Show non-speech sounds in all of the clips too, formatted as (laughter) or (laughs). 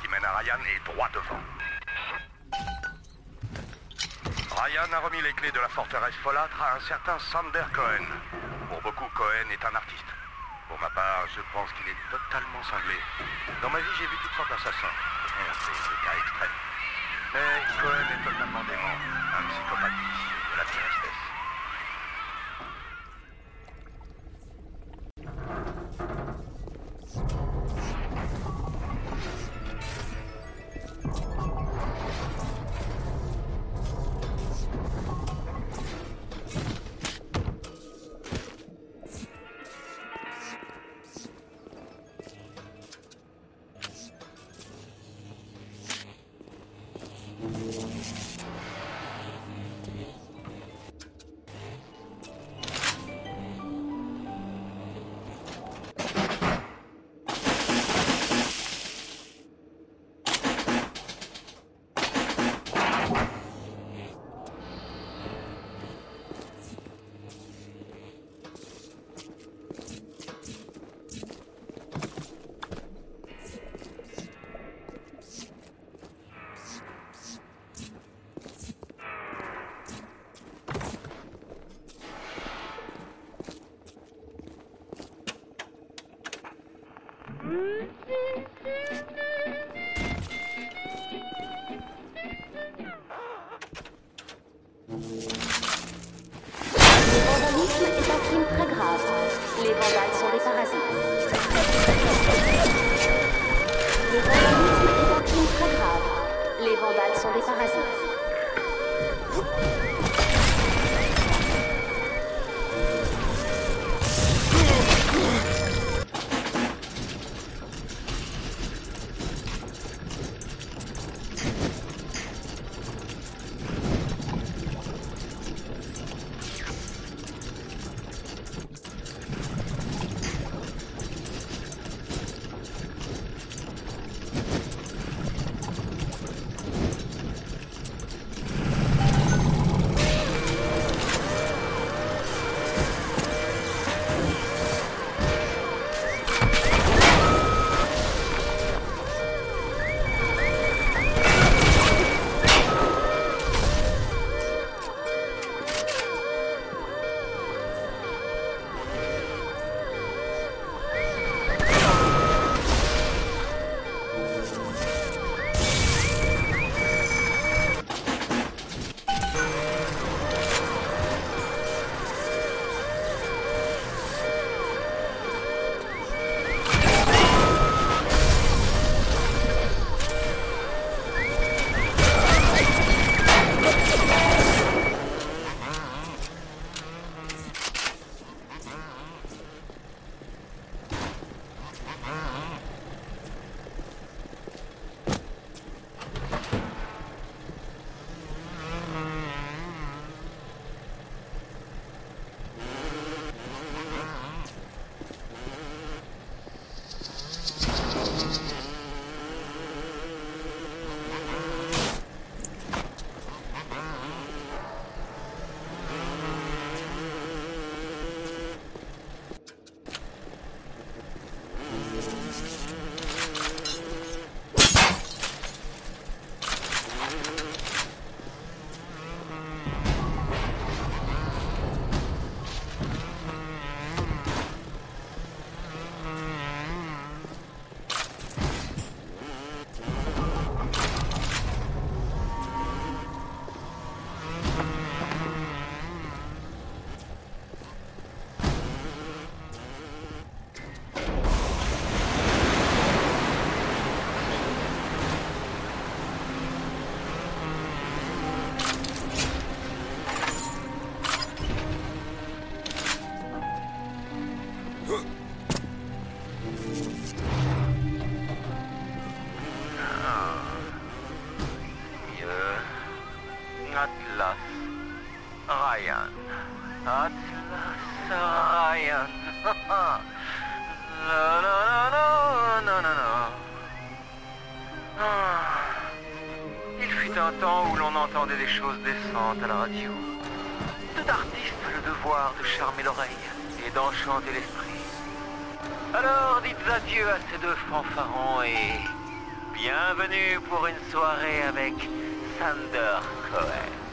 qui mène à Ryan est droit devant. Ryan a remis les clés de la forteresse folâtre à un certain Sander Cohen. Pour beaucoup, Cohen est un artiste. Pour ma part, je pense qu'il est totalement cinglé. Dans ma vie, j'ai vu toutes sortes d'assassins. C'est le cas extrême. Mais Cohen est totalement dément. Un psychopathe de la pire pour une soirée avec Sander Cohen.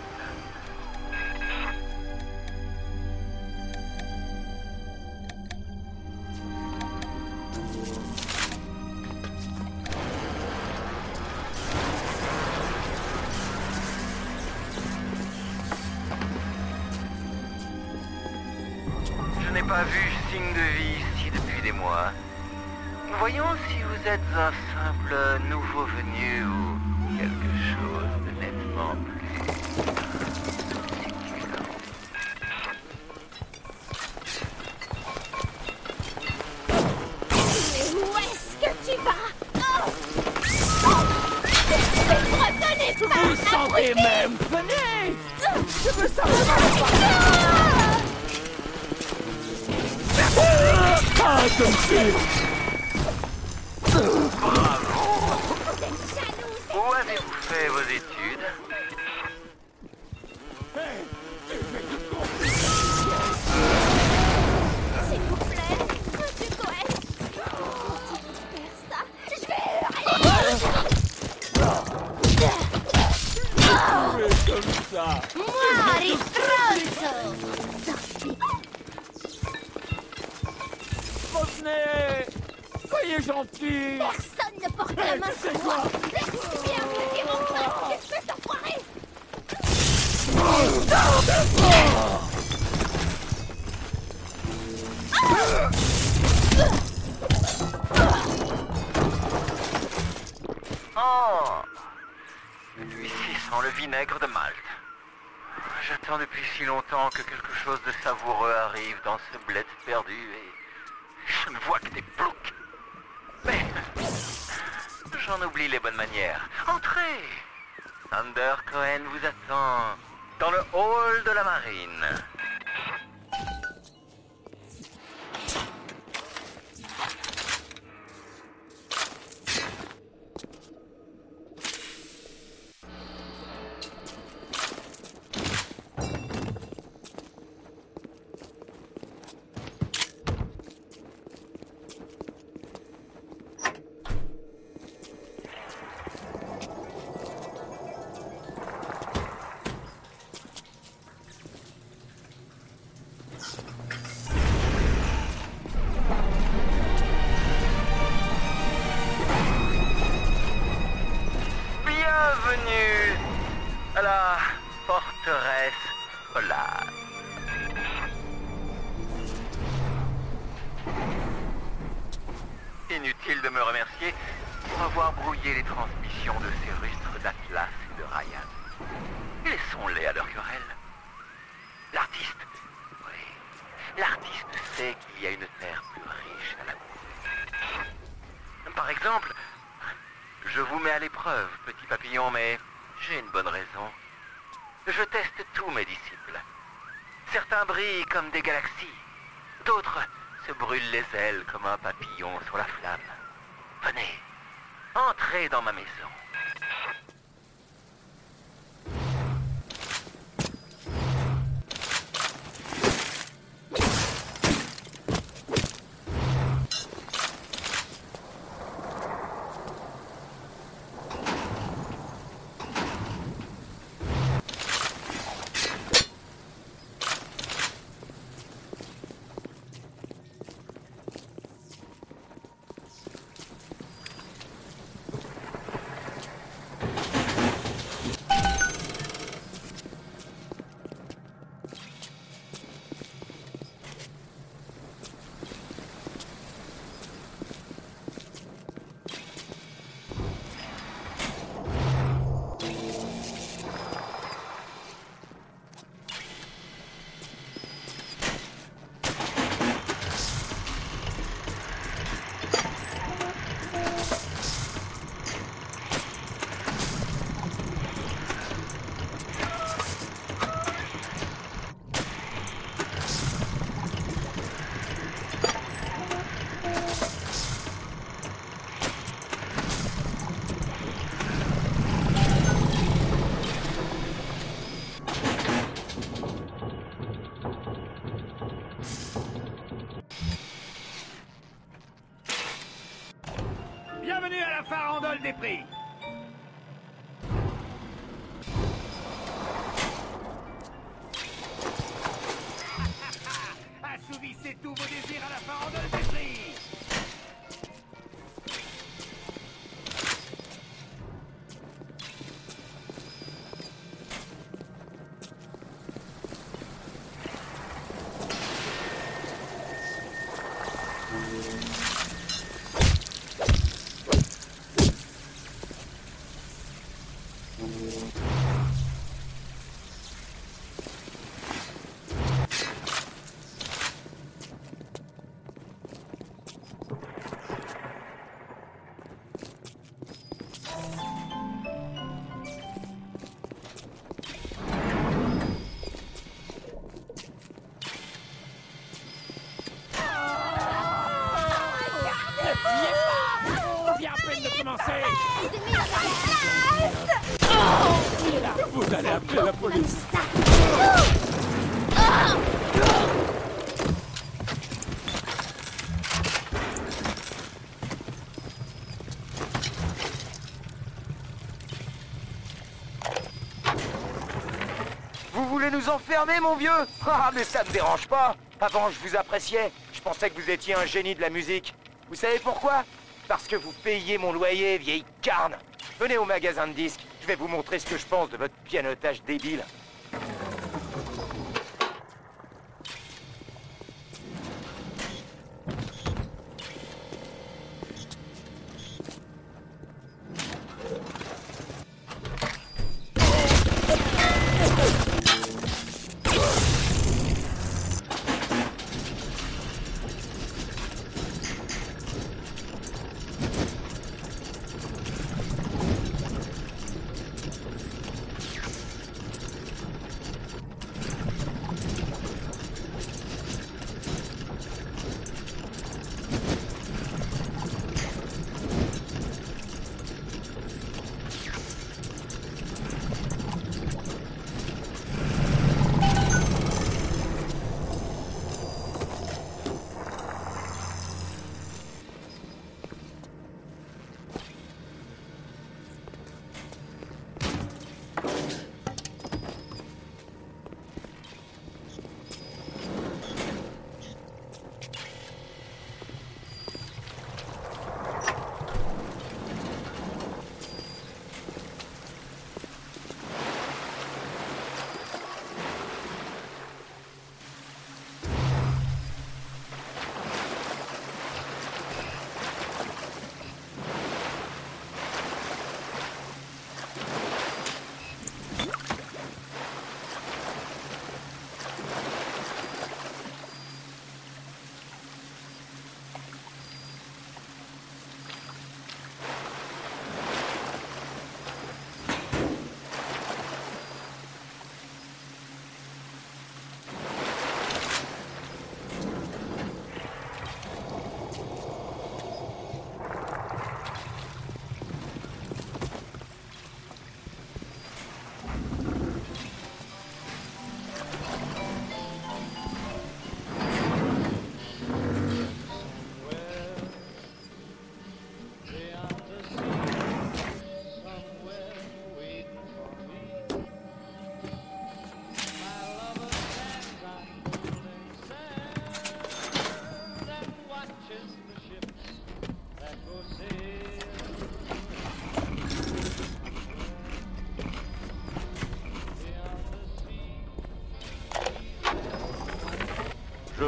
comme des galaxies. D'autres se brûlent les ailes comme un papillon sur la flamme. Venez, entrez dans ma maison. Enfermer, mon vieux (laughs) Ah, mais ça me dérange pas. Avant, je vous appréciais. Je pensais que vous étiez un génie de la musique. Vous savez pourquoi? Parce que vous payez mon loyer, vieille carne. Venez au magasin de disques. Je vais vous montrer ce que je pense de votre pianotage débile.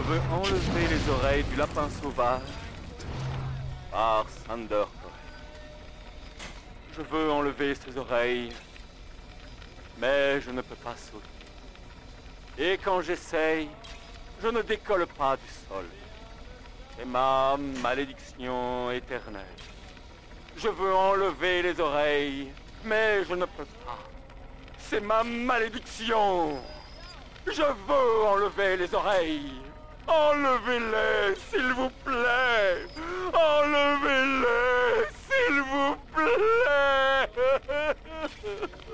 Veux enlever les oreilles du lapin sauvage par Sander. Je veux enlever ses oreilles, mais je ne peux pas sauter. Et quand j'essaye, je ne décolle pas du sol. C'est ma malédiction éternelle. Je veux enlever les oreilles, mais je ne peux pas. C'est ma malédiction. Je veux enlever les oreilles. Enlevez-les, s'il vous plaît. Enlevez-les, s'il vous plaît. (laughs)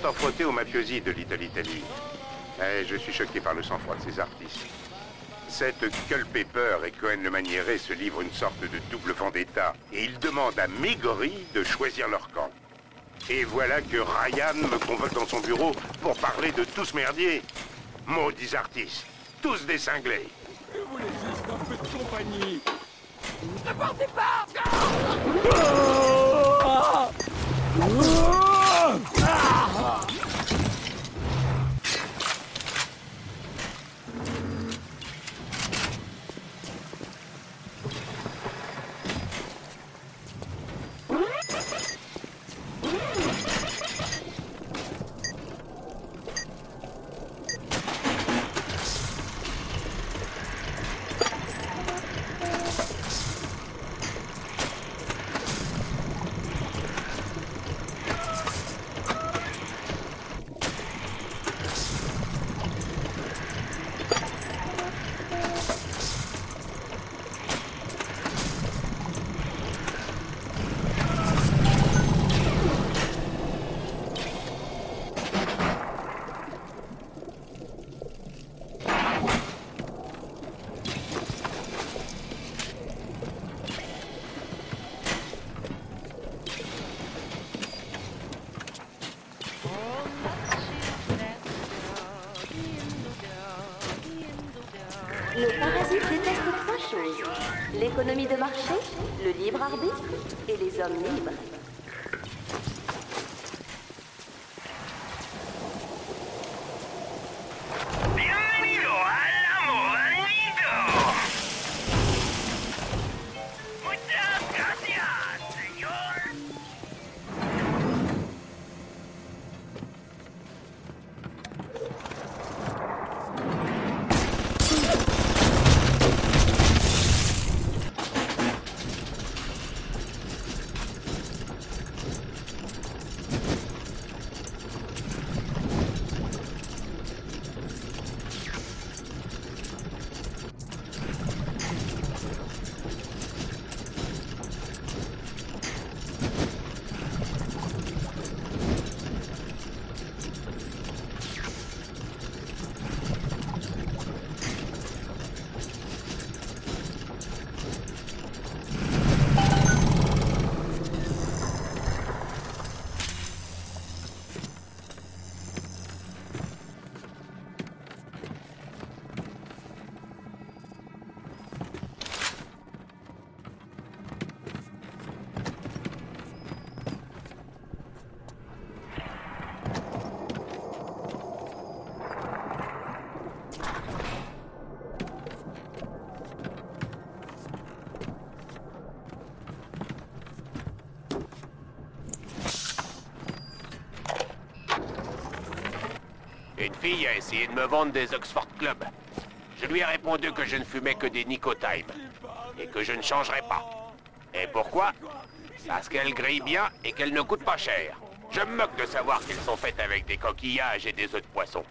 Pourtant frotté aux mafiosi de Little. Et je suis choqué par le sang-froid de ces artistes. Cette Culpepper et Cohen le Maniéré se livrent une sorte de double vendetta et ils demandent à Migori de choisir leur camp. Et voilà que Ryan me convoque dans son bureau pour parler de tous merdiers. Maudits artistes, tous des cinglés. Le fille a essayé de me vendre des Oxford Club. Je lui ai répondu que je ne fumais que des Nicotime et que je ne changerais pas. Et pourquoi? Parce qu'elles grillent bien et qu'elles ne coûtent pas cher. Je me moque de savoir qu'elles sont faites avec des coquillages et des œufs de poisson.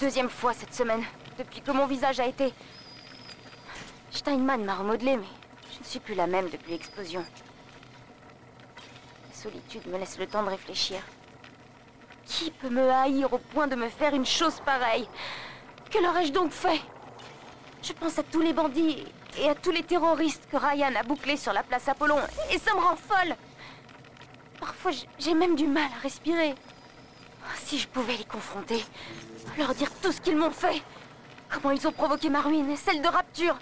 Deuxième fois cette semaine, depuis que mon visage a été... Steinman m'a remodelé, mais je ne suis plus la même depuis l'explosion. La solitude me laisse le temps de réfléchir. Qui peut me haïr au point de me faire une chose pareille? Que leur ai-je donc fait? Je pense à tous les bandits et à tous les terroristes que Ryan a bouclés sur la place Apollon, et ça me rend folle Parfois, j'ai même du mal à respirer. Si je pouvais les confronter, leur dire tout ce qu'ils m'ont fait, comment ils ont provoqué ma ruine et celle de Rapture,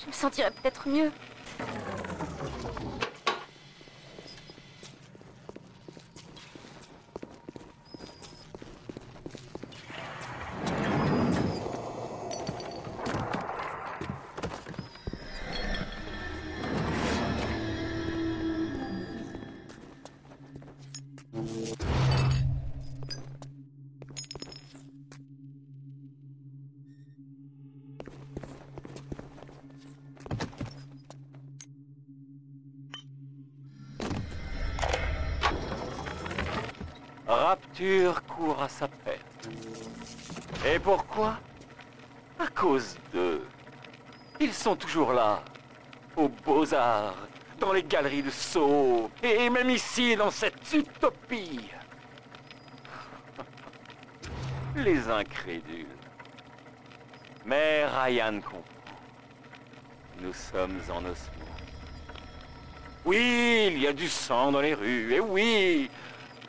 je me sentirais peut-être mieux. Rapture court à sa perte. Et pourquoi? À cause d'eux. Ils sont toujours là, aux beaux-arts, dans les galeries de Soho, et même ici, dans cette utopie. (laughs) Les incrédules. Mais Ryan comprend. Nous sommes en osmose. Oui, il y a du sang dans les rues, et oui,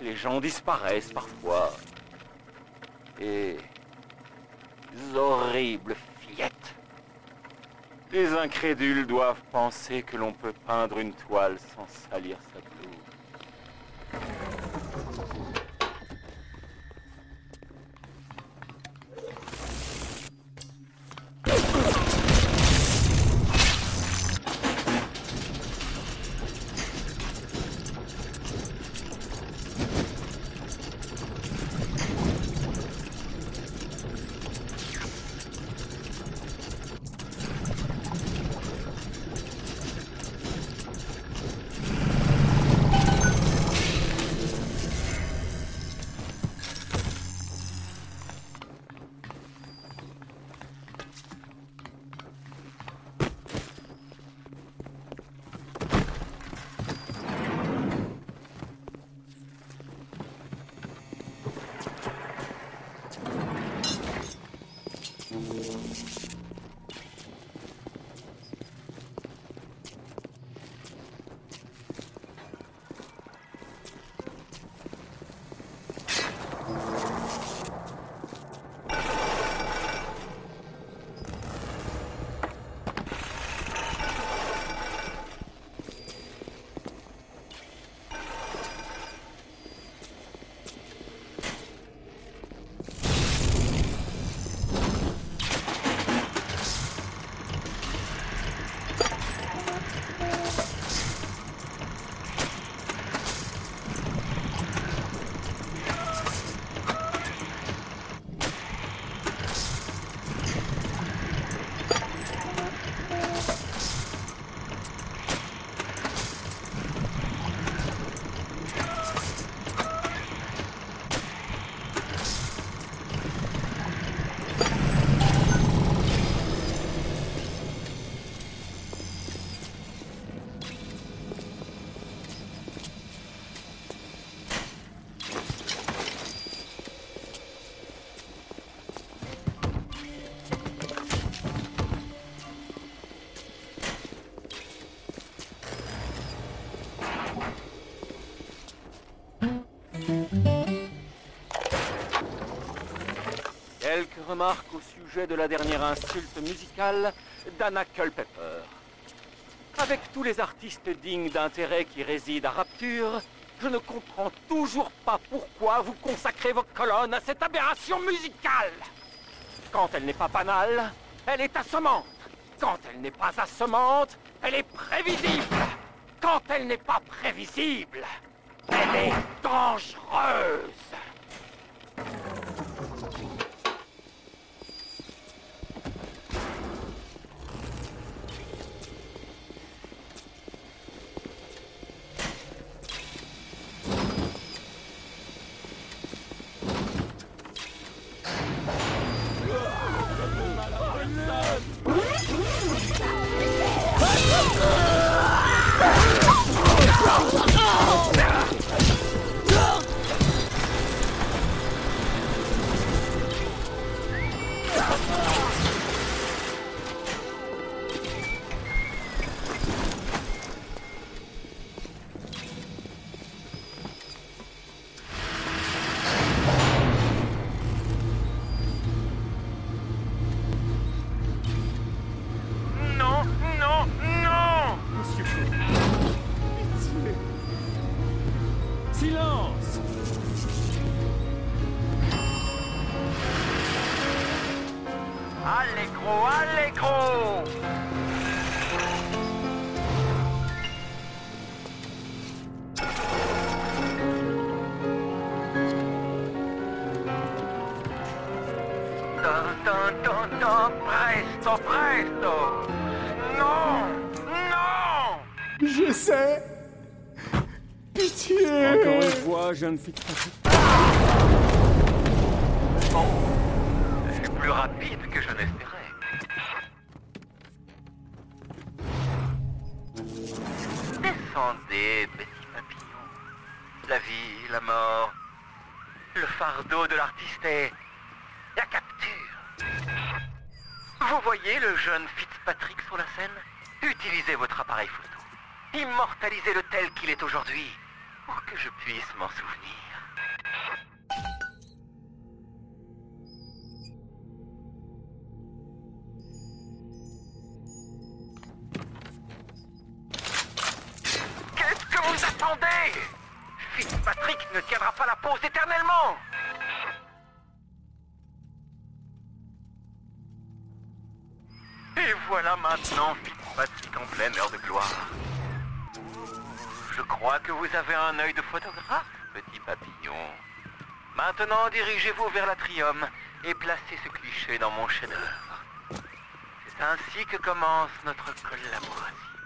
les gens disparaissent parfois. Et... horribles fillettes. Les incrédules doivent penser que l'on peut peindre une toile sans salir sa pelouse. Au sujet de la dernière insulte musicale d'Anna Culpepper. Avec tous les artistes dignes d'intérêt qui résident à Rapture, je ne comprends toujours pas pourquoi vous consacrez vos colonnes à cette aberration musicale. Quand elle n'est pas banale, elle est assommante. Quand elle n'est pas assommante, elle est prévisible. Quand elle n'est pas prévisible, elle est dangereuse. La vie, la mort, le fardeau de l'artiste est la capture. Vous voyez le jeune Fitzpatrick sur la scène? Utilisez votre appareil photo. Immortalisez-le tel qu'il est aujourd'hui, pour que je puisse m'en souvenir. Maintenant Fitzpatrick en pleine heure de gloire. Je crois que vous avez un œil de photographe, petit papillon. Maintenant, dirigez-vous vers l'atrium et placez ce cliché dans mon chef-d'œuvre. C'est ainsi que commence notre collaboration.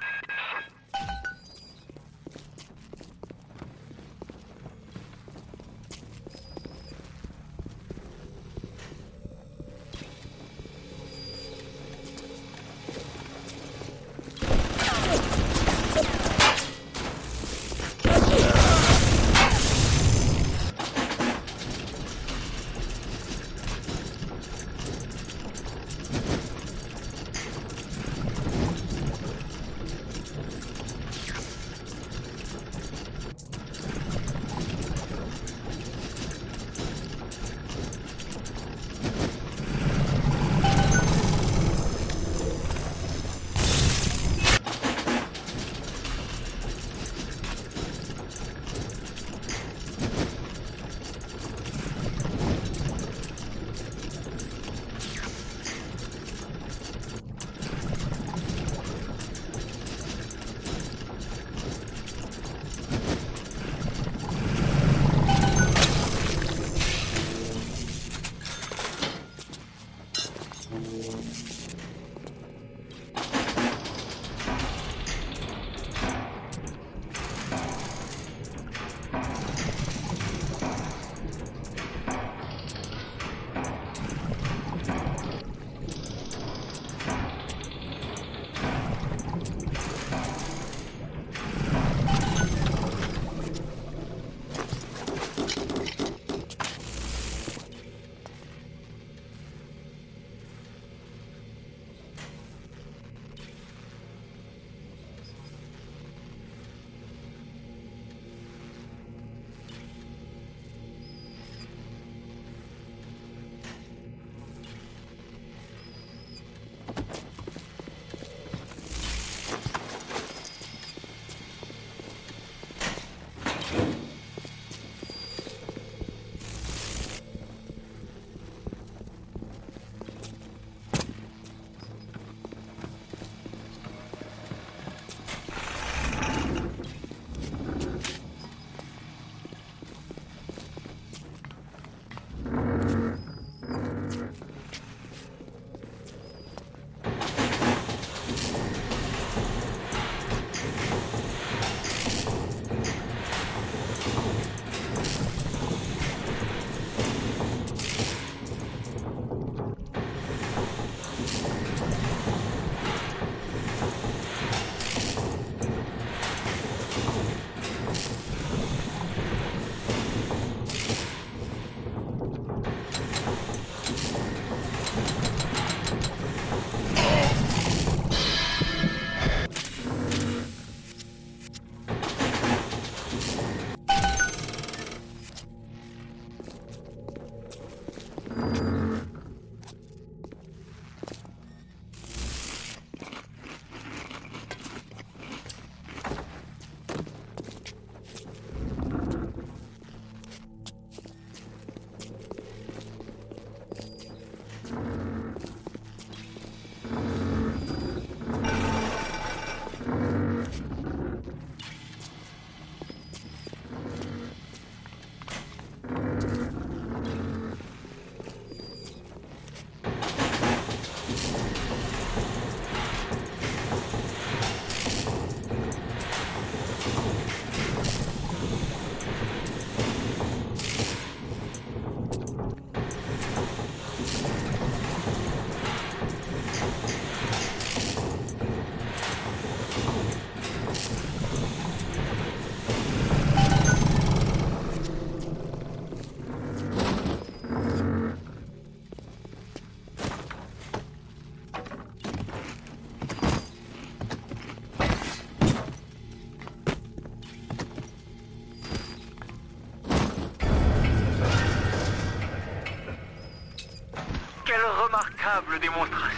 véritable démonstration.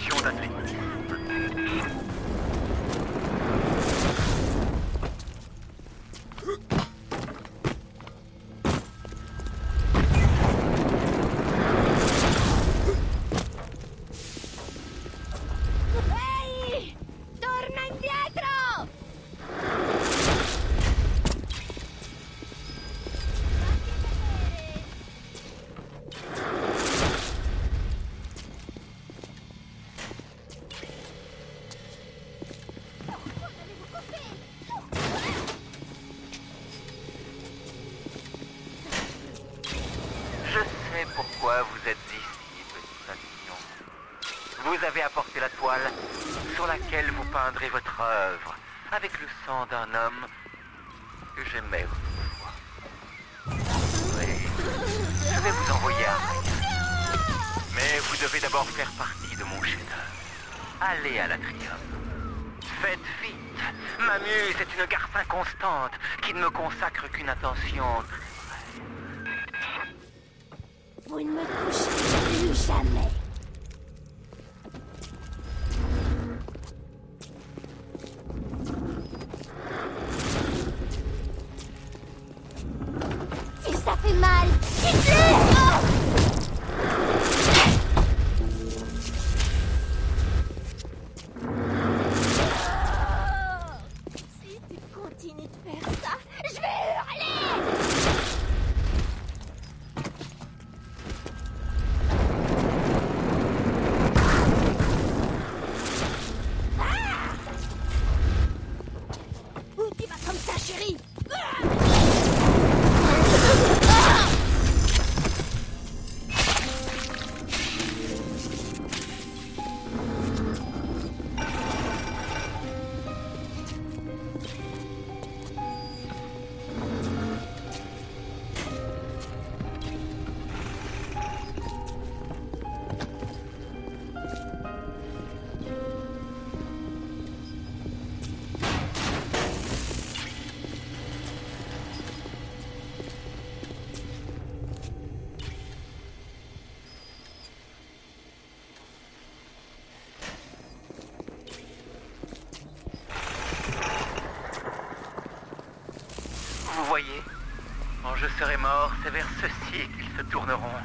Serai mort, c'est vers ceci qu'ils se tourneront.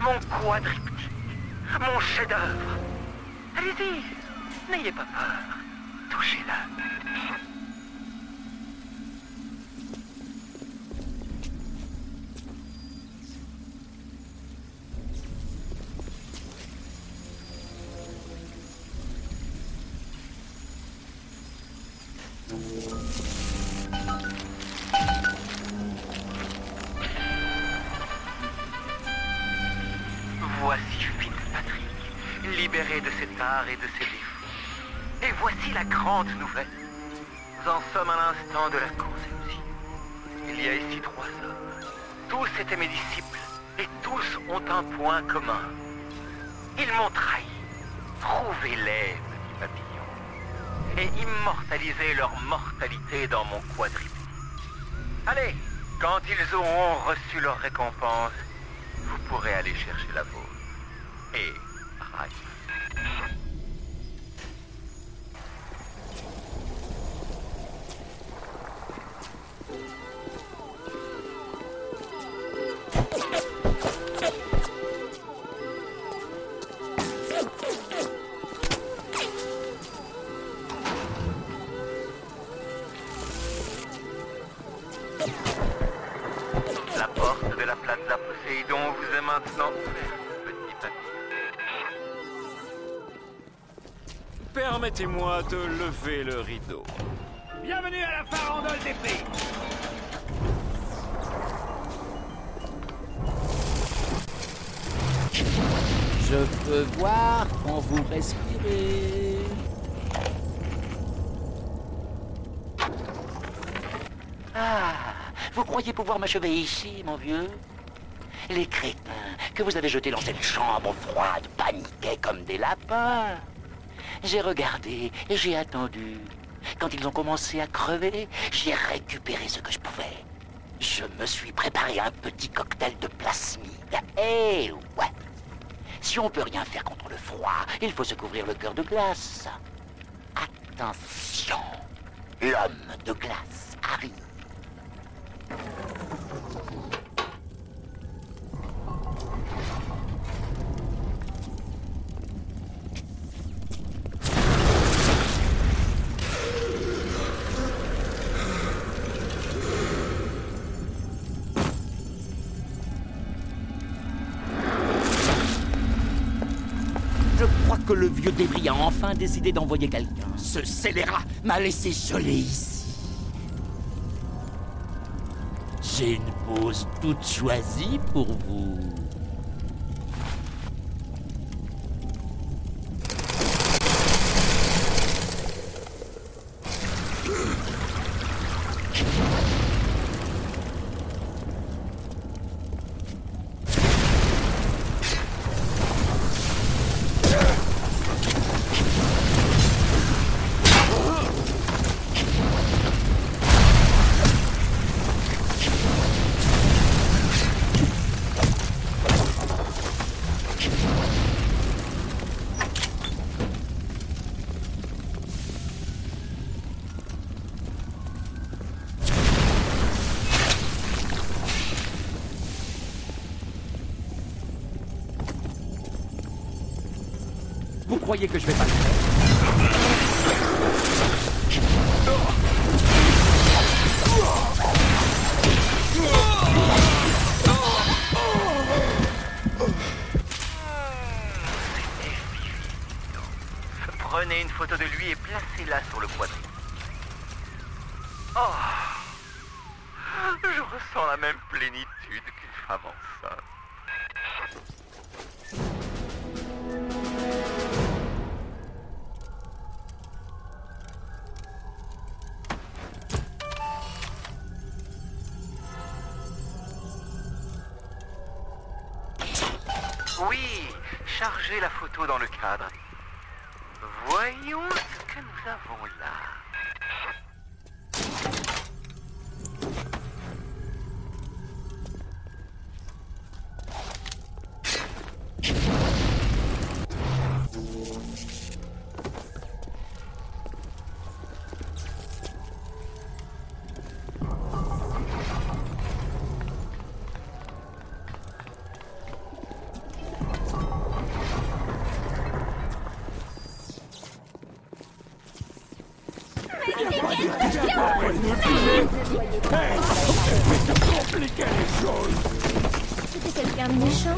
Mon quadriptyque, mon chef-d'œuvre. Allez-y, n'ayez pas peur. Dans mon quadriptyque. Allez, quand ils auront reçu leur récompense, Permettez-moi de lever le rideau. Bienvenue à la farandole des prix Je peux voir quand vous respirez. Ah, vous croyez pouvoir m'achever ici, mon vieux? Les crétins que vous avez jetés dans cette chambre froide paniquaient comme des lapins. J'ai regardé et j'ai attendu. Quand ils ont commencé à crever, j'ai récupéré ce que je pouvais. Je me suis préparé un petit cocktail de plasmide. Eh ouais Si on peut rien faire contre le froid, il faut se couvrir le cœur de glace. Attention L'homme de glace arrive. que Débris a enfin décidé d'envoyer quelqu'un. Ce scélérat m'a laissé geler ici. J'ai une pause toute choisie pour vous. croyez que je vais pas compliquer les choses C'était quelqu'un de méchant?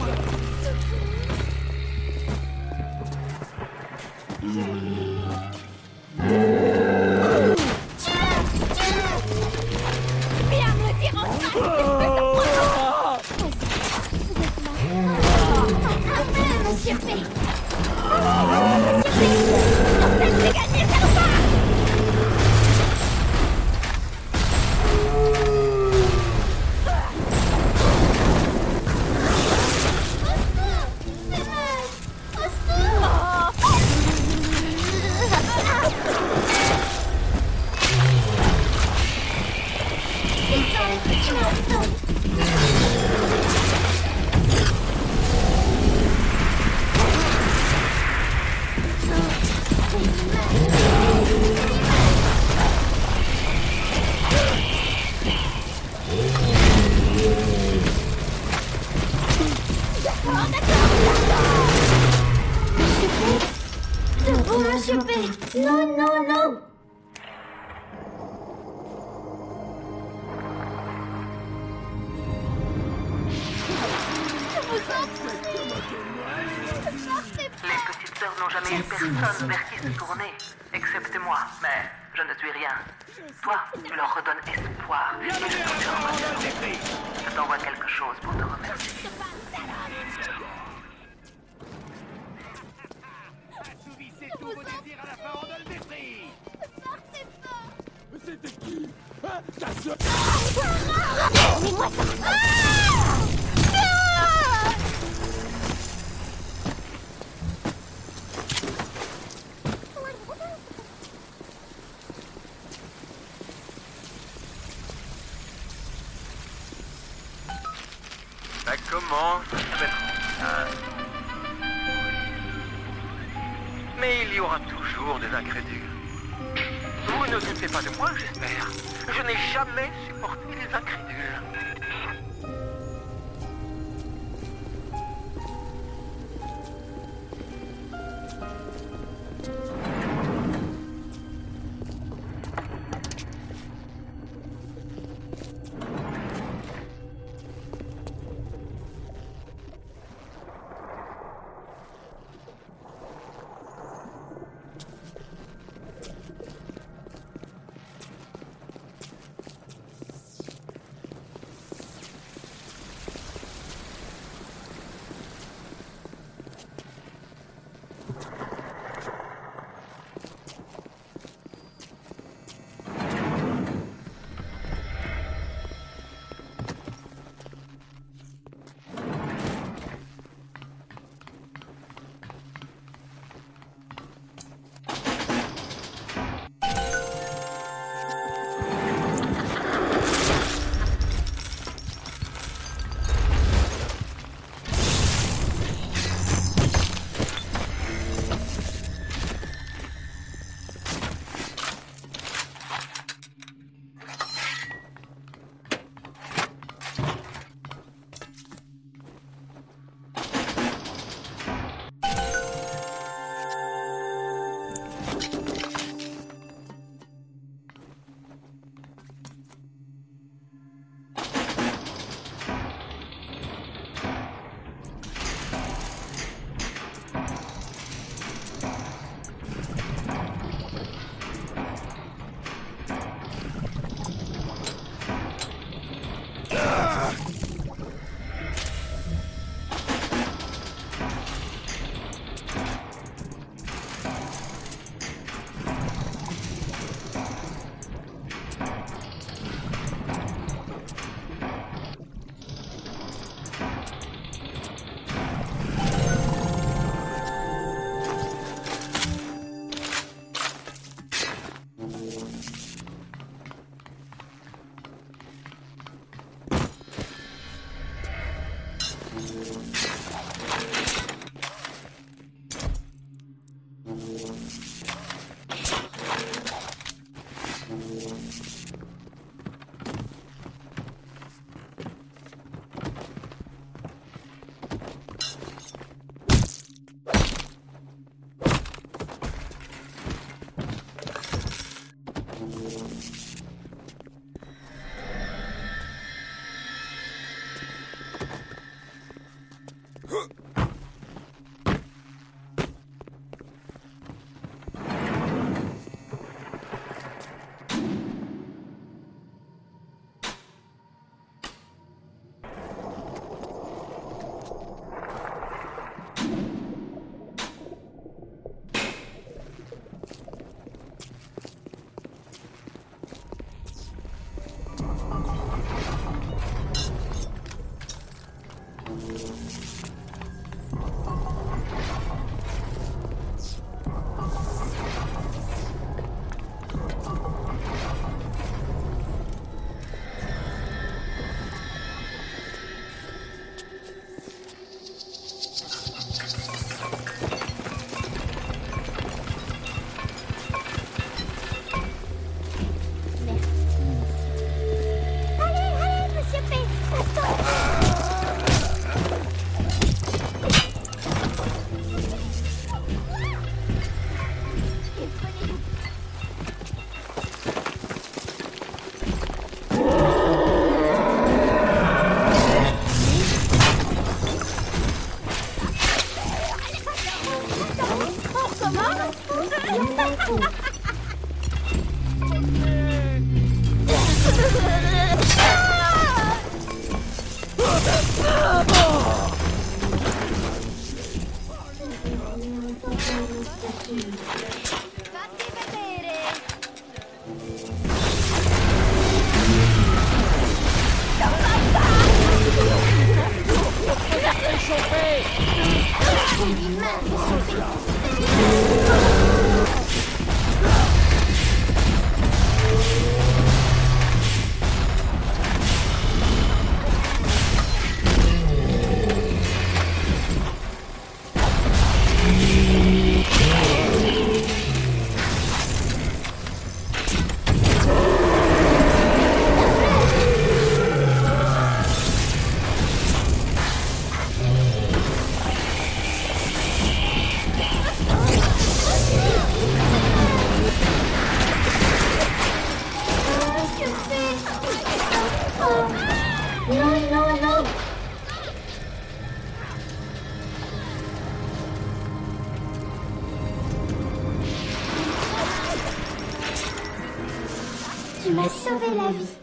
M'as sauvé la vie.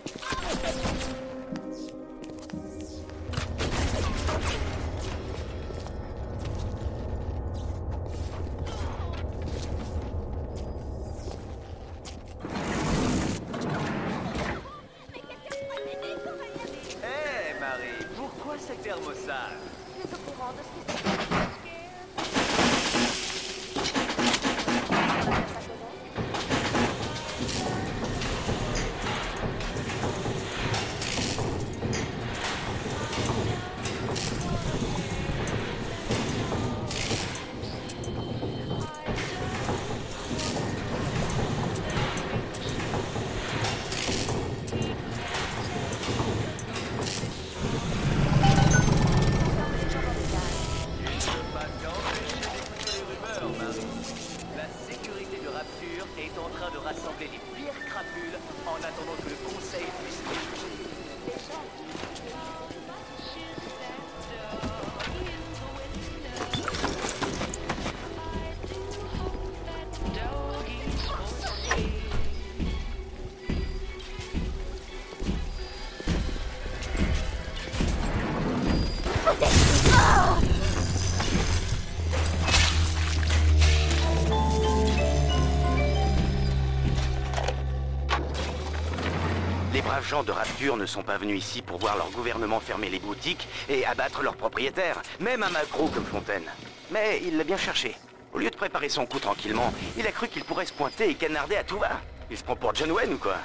Gens de Rapture ne sont pas venus ici pour voir leur gouvernement fermer les boutiques et abattre leurs propriétaires, même un macro comme Fontaine. Mais il l'a bien cherché. Au lieu de préparer son coup tranquillement, il a cru qu'il pourrait se pointer et canarder à tout va. Il se prend pour John Wayne ou quoi?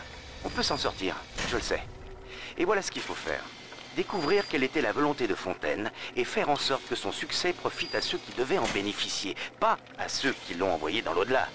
On peut s'en sortir, je le sais. Et voilà ce qu'il faut faire. Découvrir quelle était la volonté de Fontaine et faire en sorte que son succès profite à ceux qui devaient en bénéficier, pas à ceux qui l'ont envoyé dans l'au-delà.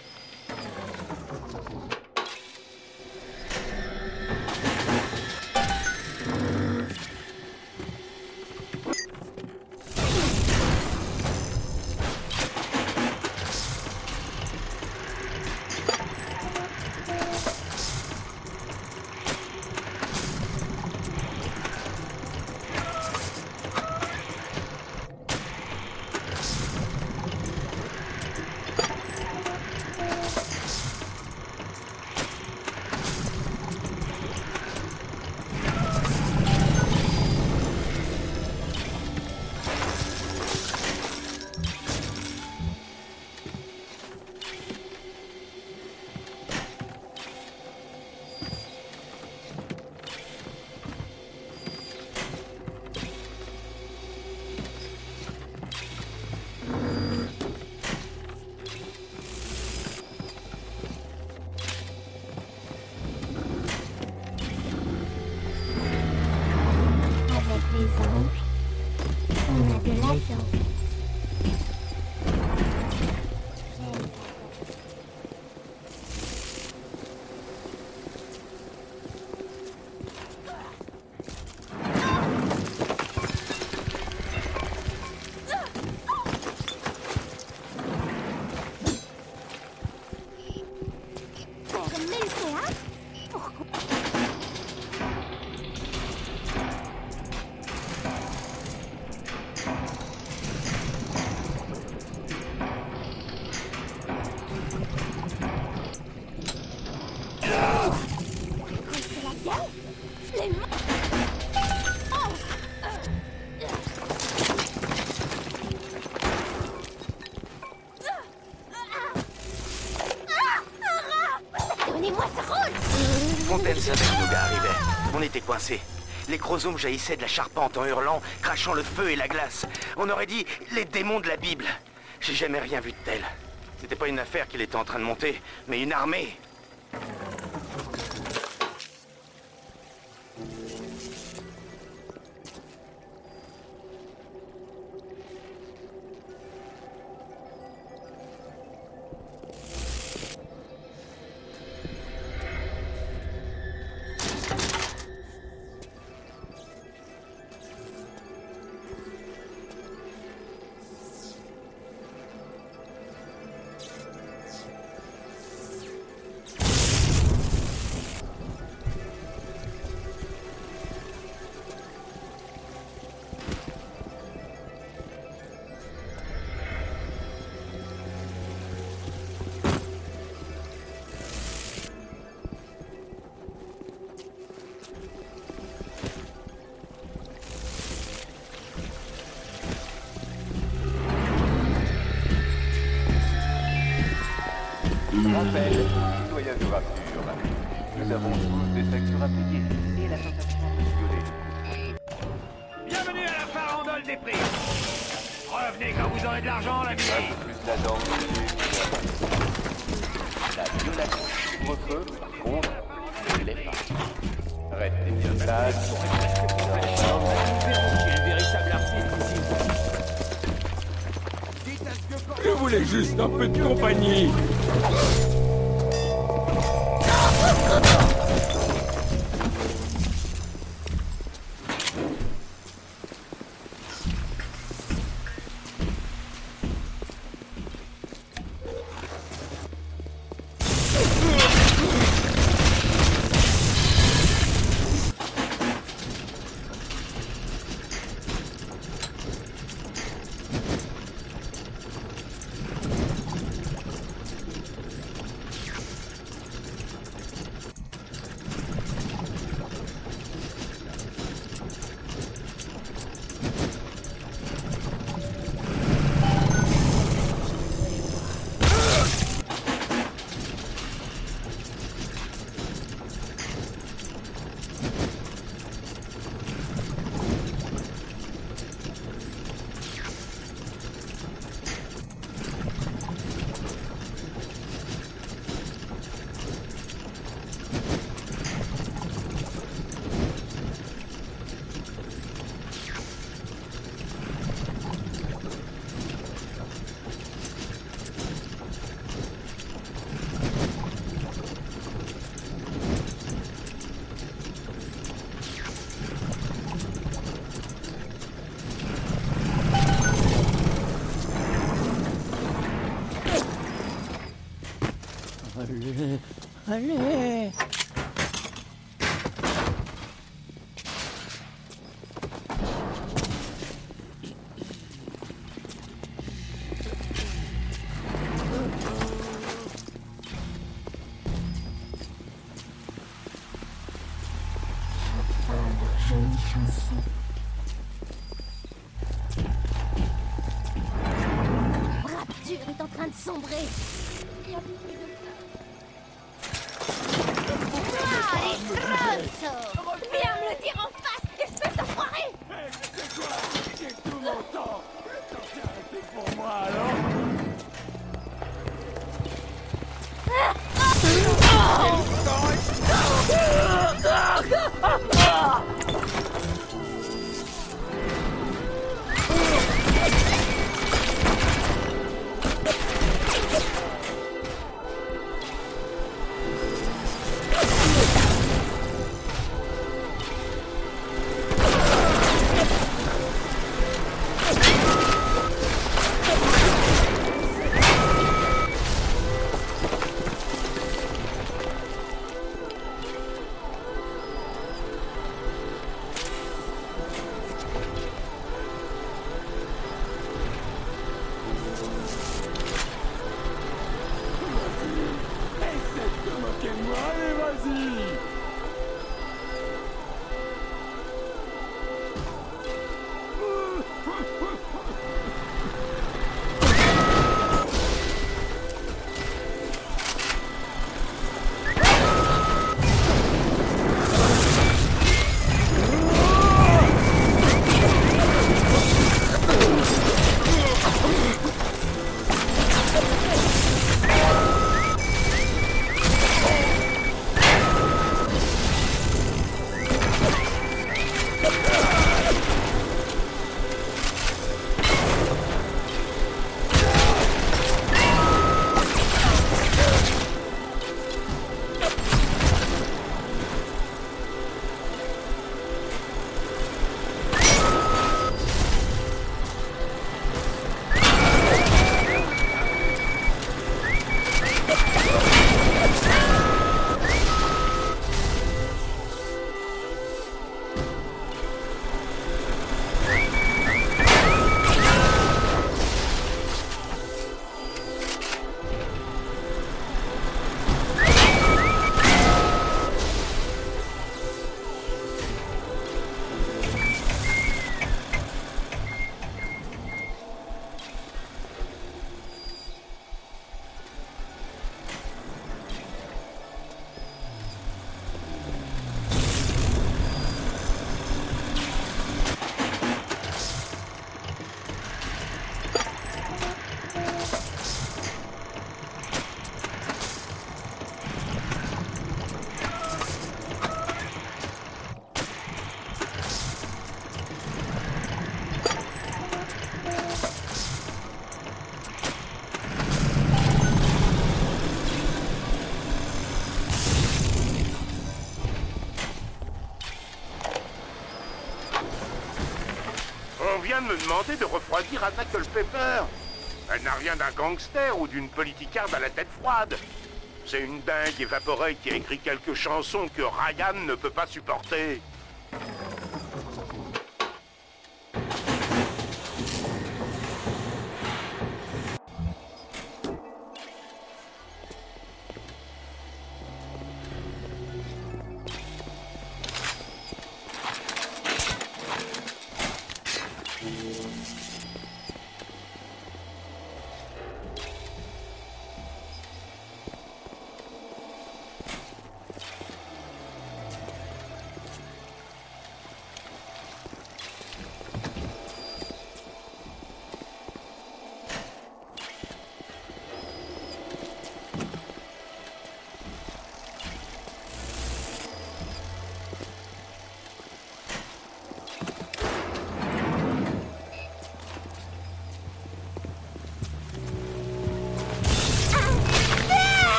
On était coincés. Les chromosomes jaillissaient de la charpente en hurlant, crachant le feu et la glace. On aurait dit les démons de la Bible. J'ai jamais rien vu de tel. C'était pas une affaire qu'il était en train de monter, mais une armée. Rappel, citoyens de Rapture. Nous avons tous des factures à payer et la tentation de violer Bienvenue à la farandole des prix Revenez quand vous aurez de l'argent, l'ami plus la dent La violation du couvre-feu, par contre, ne l'est pas. Restez bien sage. le véritable artiste ici. Je voulais juste un peu de compagnie? Allez. Ew. Me demander de refroidir Anna Culpepper. Elle n'a rien d'un gangster ou d'une politicarde à la tête froide. C'est une dingue évaporée qui a écrit quelques chansons que Ryan ne peut pas supporter.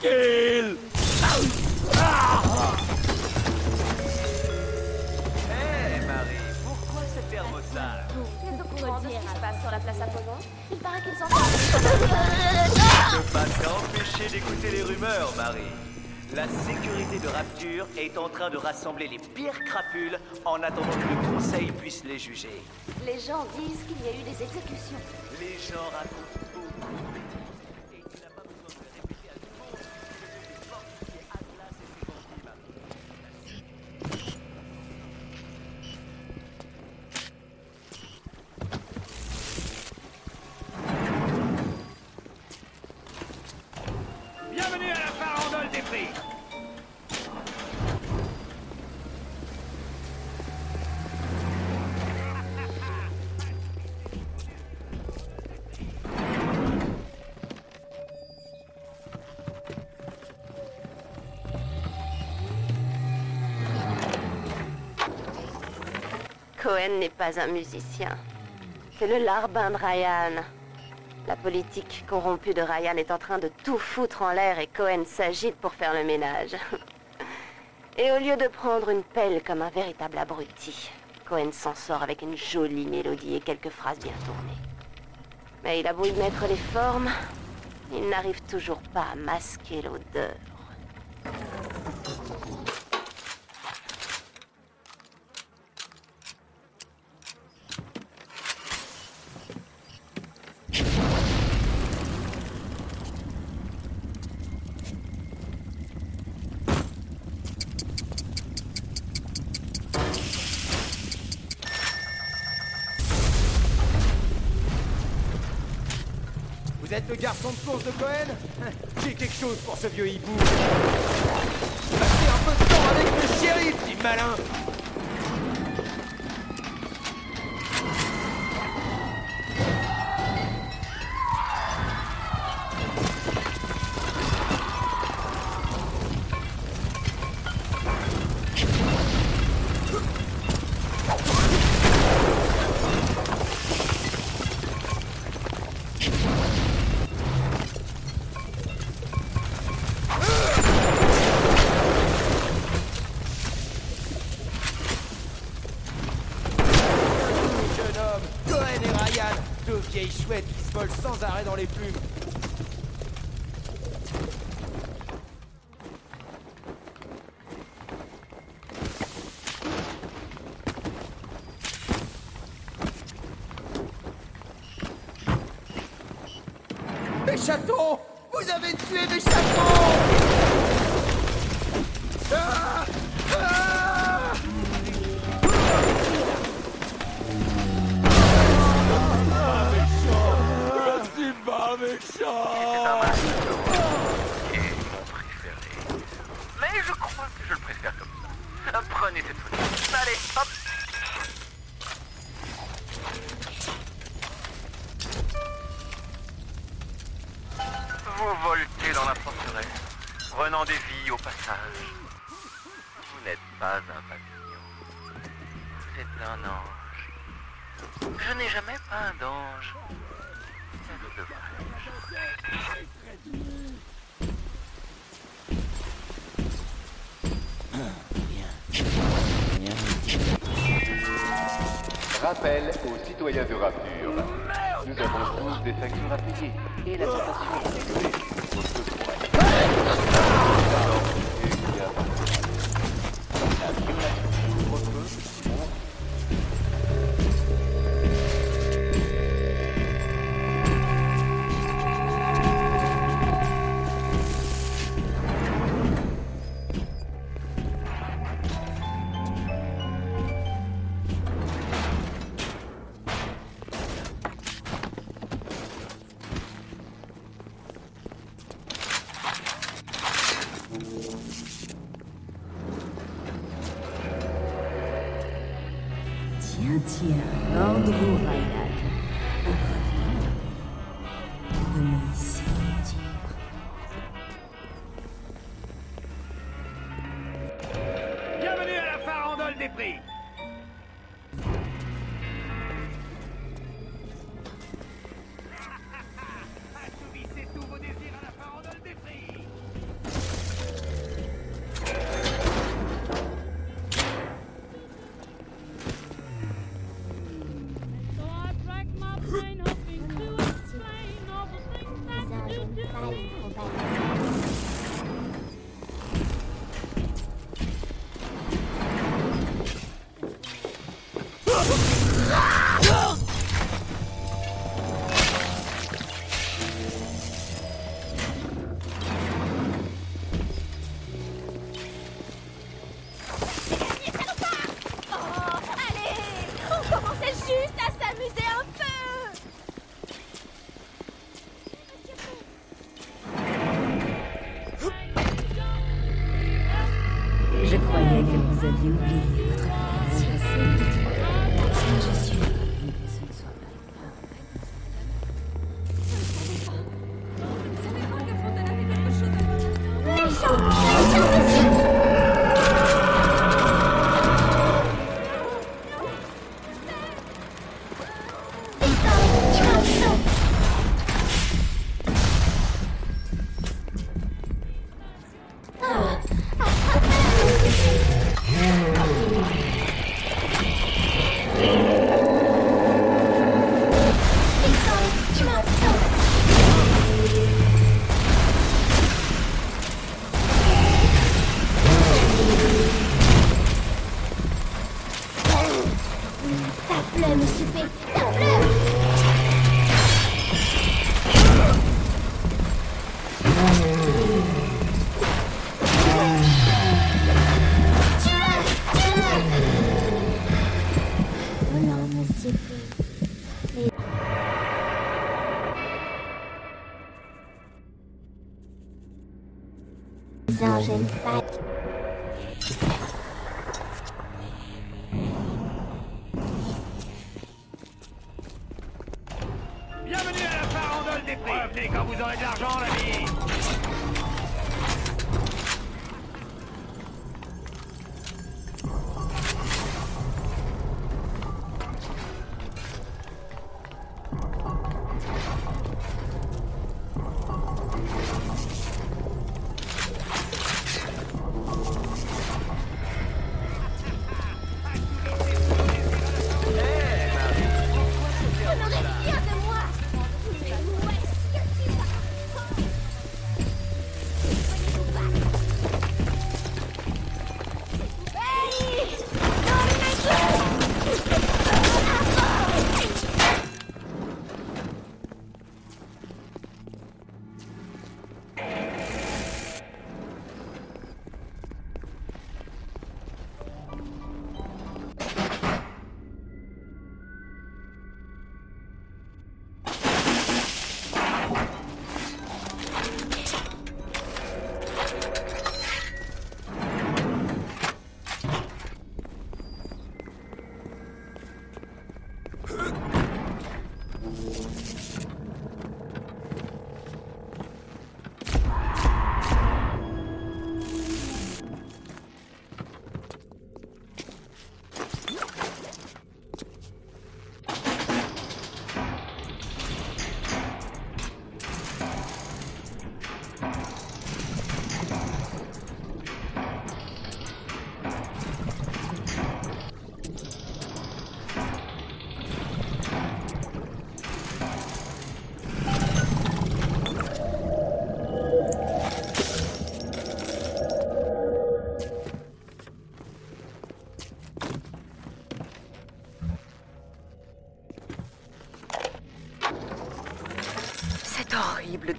Tranquille Hé, Marie, pourquoi ce thermosage Tu es au courant de ce qui se passe sur la place Apollon? Il paraît qu'ils sont... Ne pas t'empêcher d'écouter les rumeurs, Marie. La sécurité de Rapture est en train de rassembler les pires crapules en attendant que le conseil puisse les juger. Les gens disent qu'il y a eu des exécutions. Les gens racontent beaucoup Cohen n'est pas un musicien. C'est le larbin de Ryan. La politique corrompue de Ryan est en train de tout foutre en l'air et Cohen s'agite pour faire le ménage. (laughs) Et au lieu de prendre une pelle comme un véritable abruti, Cohen s'en sort avec une jolie mélodie et quelques phrases bien tournées. Mais il a beau y mettre les formes, il n'arrive toujours pas à masquer l'odeur. Course de Cohen J'ai quelque chose pour ce vieux hibou. Passez un peu de temps avec le shérif, petit malin Vous voltez dans la forteresse, prenant des vies au passage. Vous n'êtes pas un papillon. C'est un ange. Je n'ai jamais peint d'ange. Rappel aux citoyens de Rapture. Nous avons tous des factures à payer et la tentation est élevée.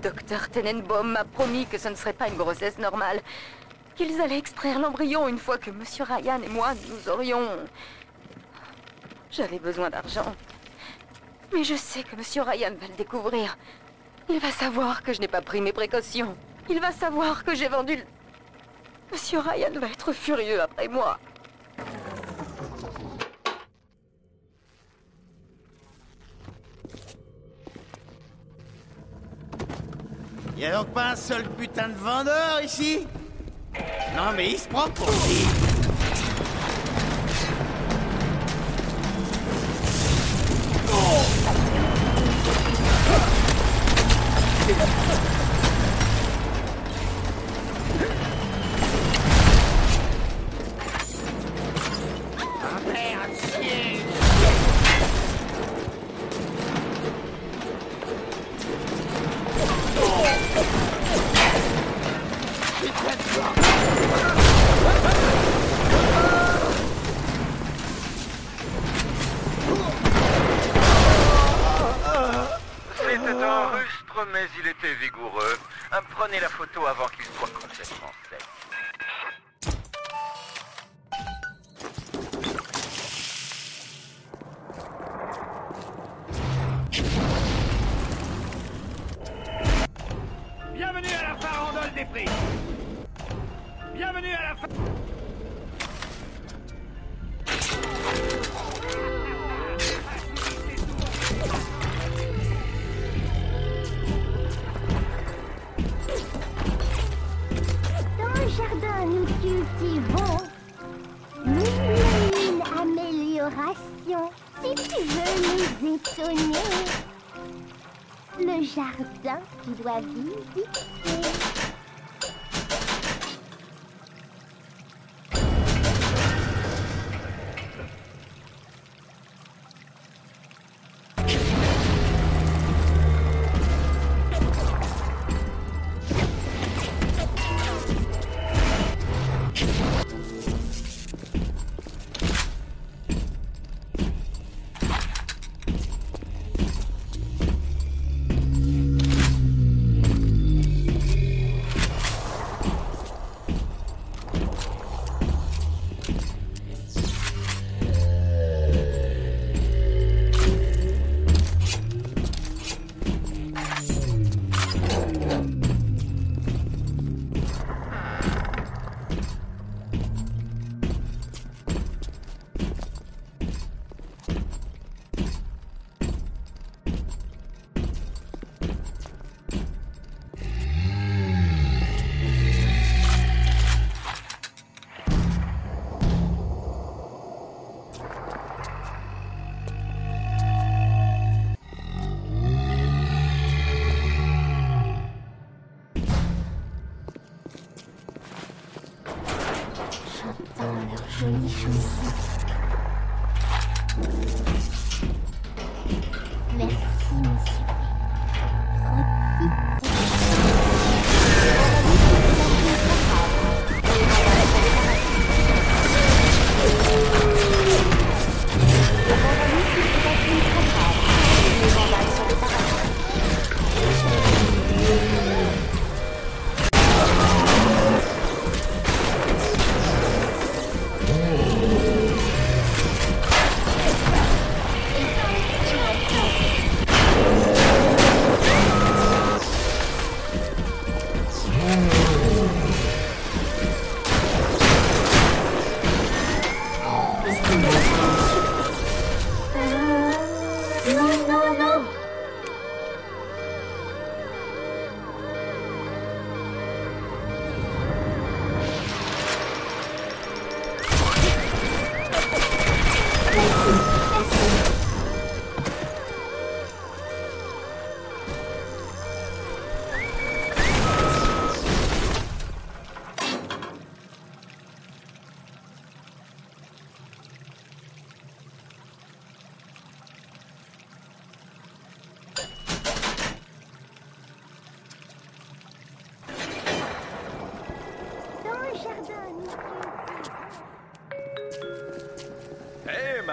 Docteur Tenenbaum m'a promis que ce ne serait pas une grossesse normale. Qu'ils allaient extraire l'embryon une fois que Monsieur Ryan et moi nous aurions. J'avais besoin d'argent. Mais je sais que Monsieur Ryan va le découvrir. Il va savoir que je n'ai pas pris mes précautions. Il va savoir que j'ai vendu le... Monsieur Ryan va être furieux après moi. Y a donc pas un seul putain de vendeur ici? Non mais il se prend pour qui?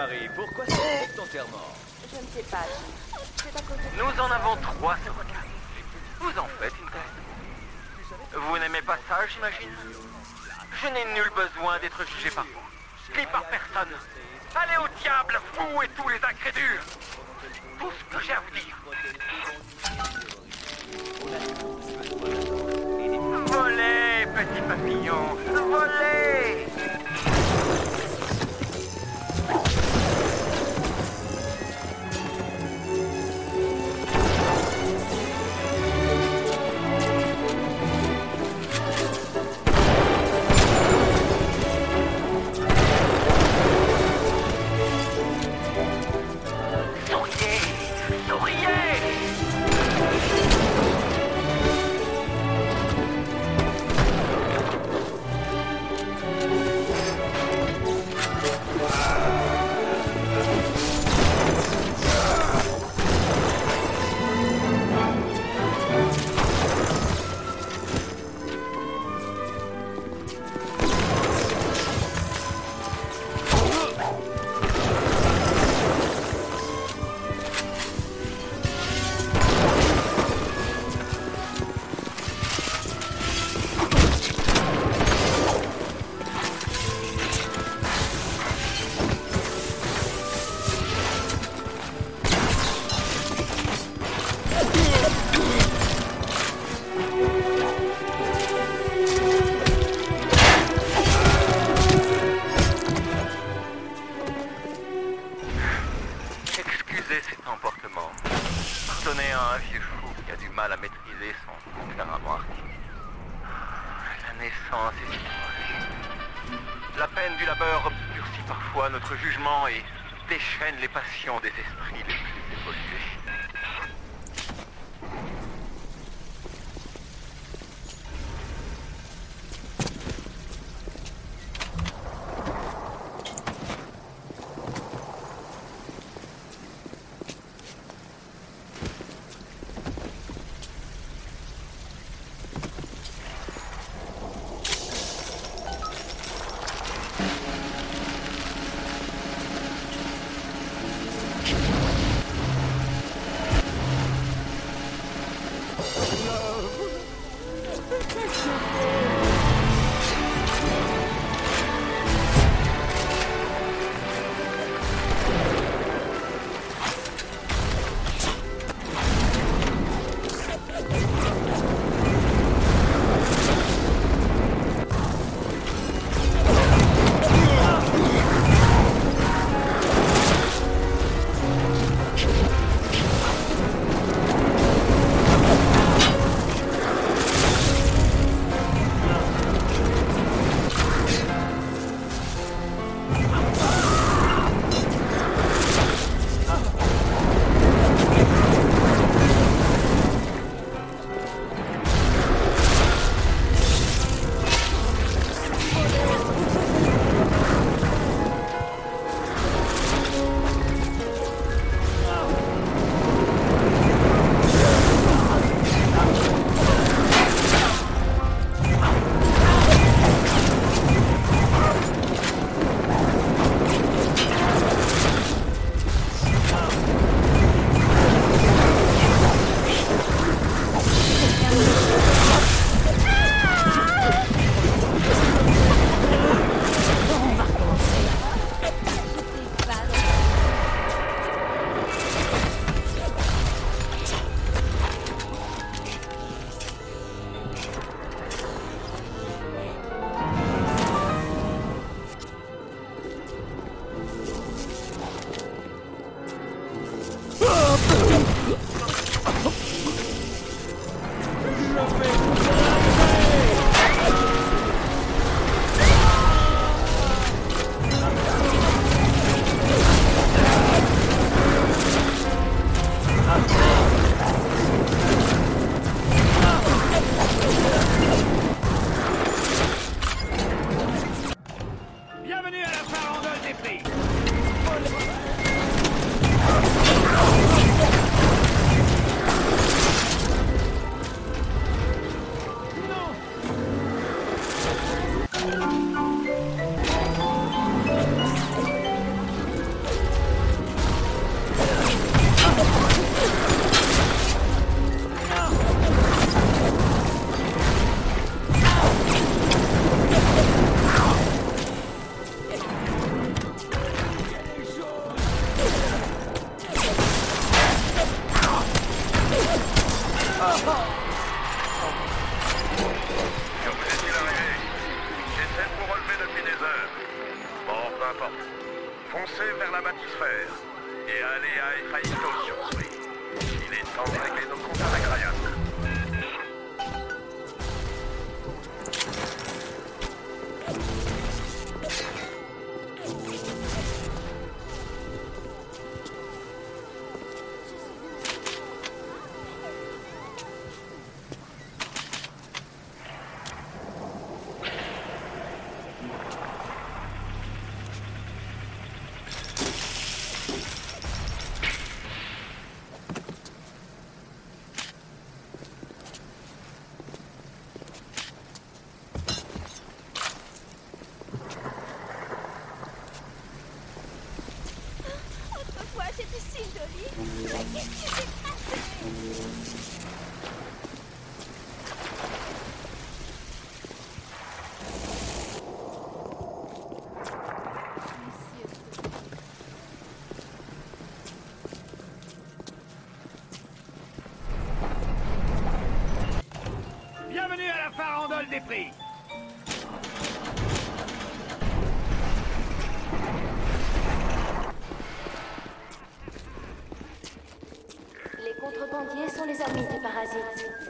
Marie, pourquoi c'est ton terre-mort Je ne sais pas. C'est à cause de... Nous en avons trois sur carré. Vous en faites une tête. Vous n'aimez pas ça, j'imagine Je n'ai nul besoin d'être jugé par vous, ni par personne. Allez au diable, vous et tous les incrédules Tout ce que j'ai à vous dire. Volez, petit papillon, volez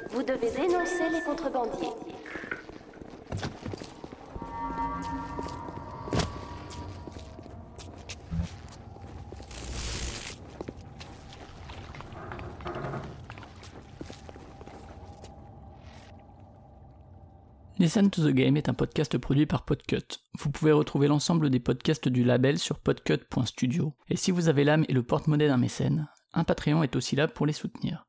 Vous devez dénoncer les contrebandiers. Listen to the Game est un podcast produit par Podcut. Vous pouvez retrouver l'ensemble des podcasts du label sur podcut.studio. Et si vous avez l'âme et le porte-monnaie d'un mécène, un Patreon est aussi là pour les soutenir.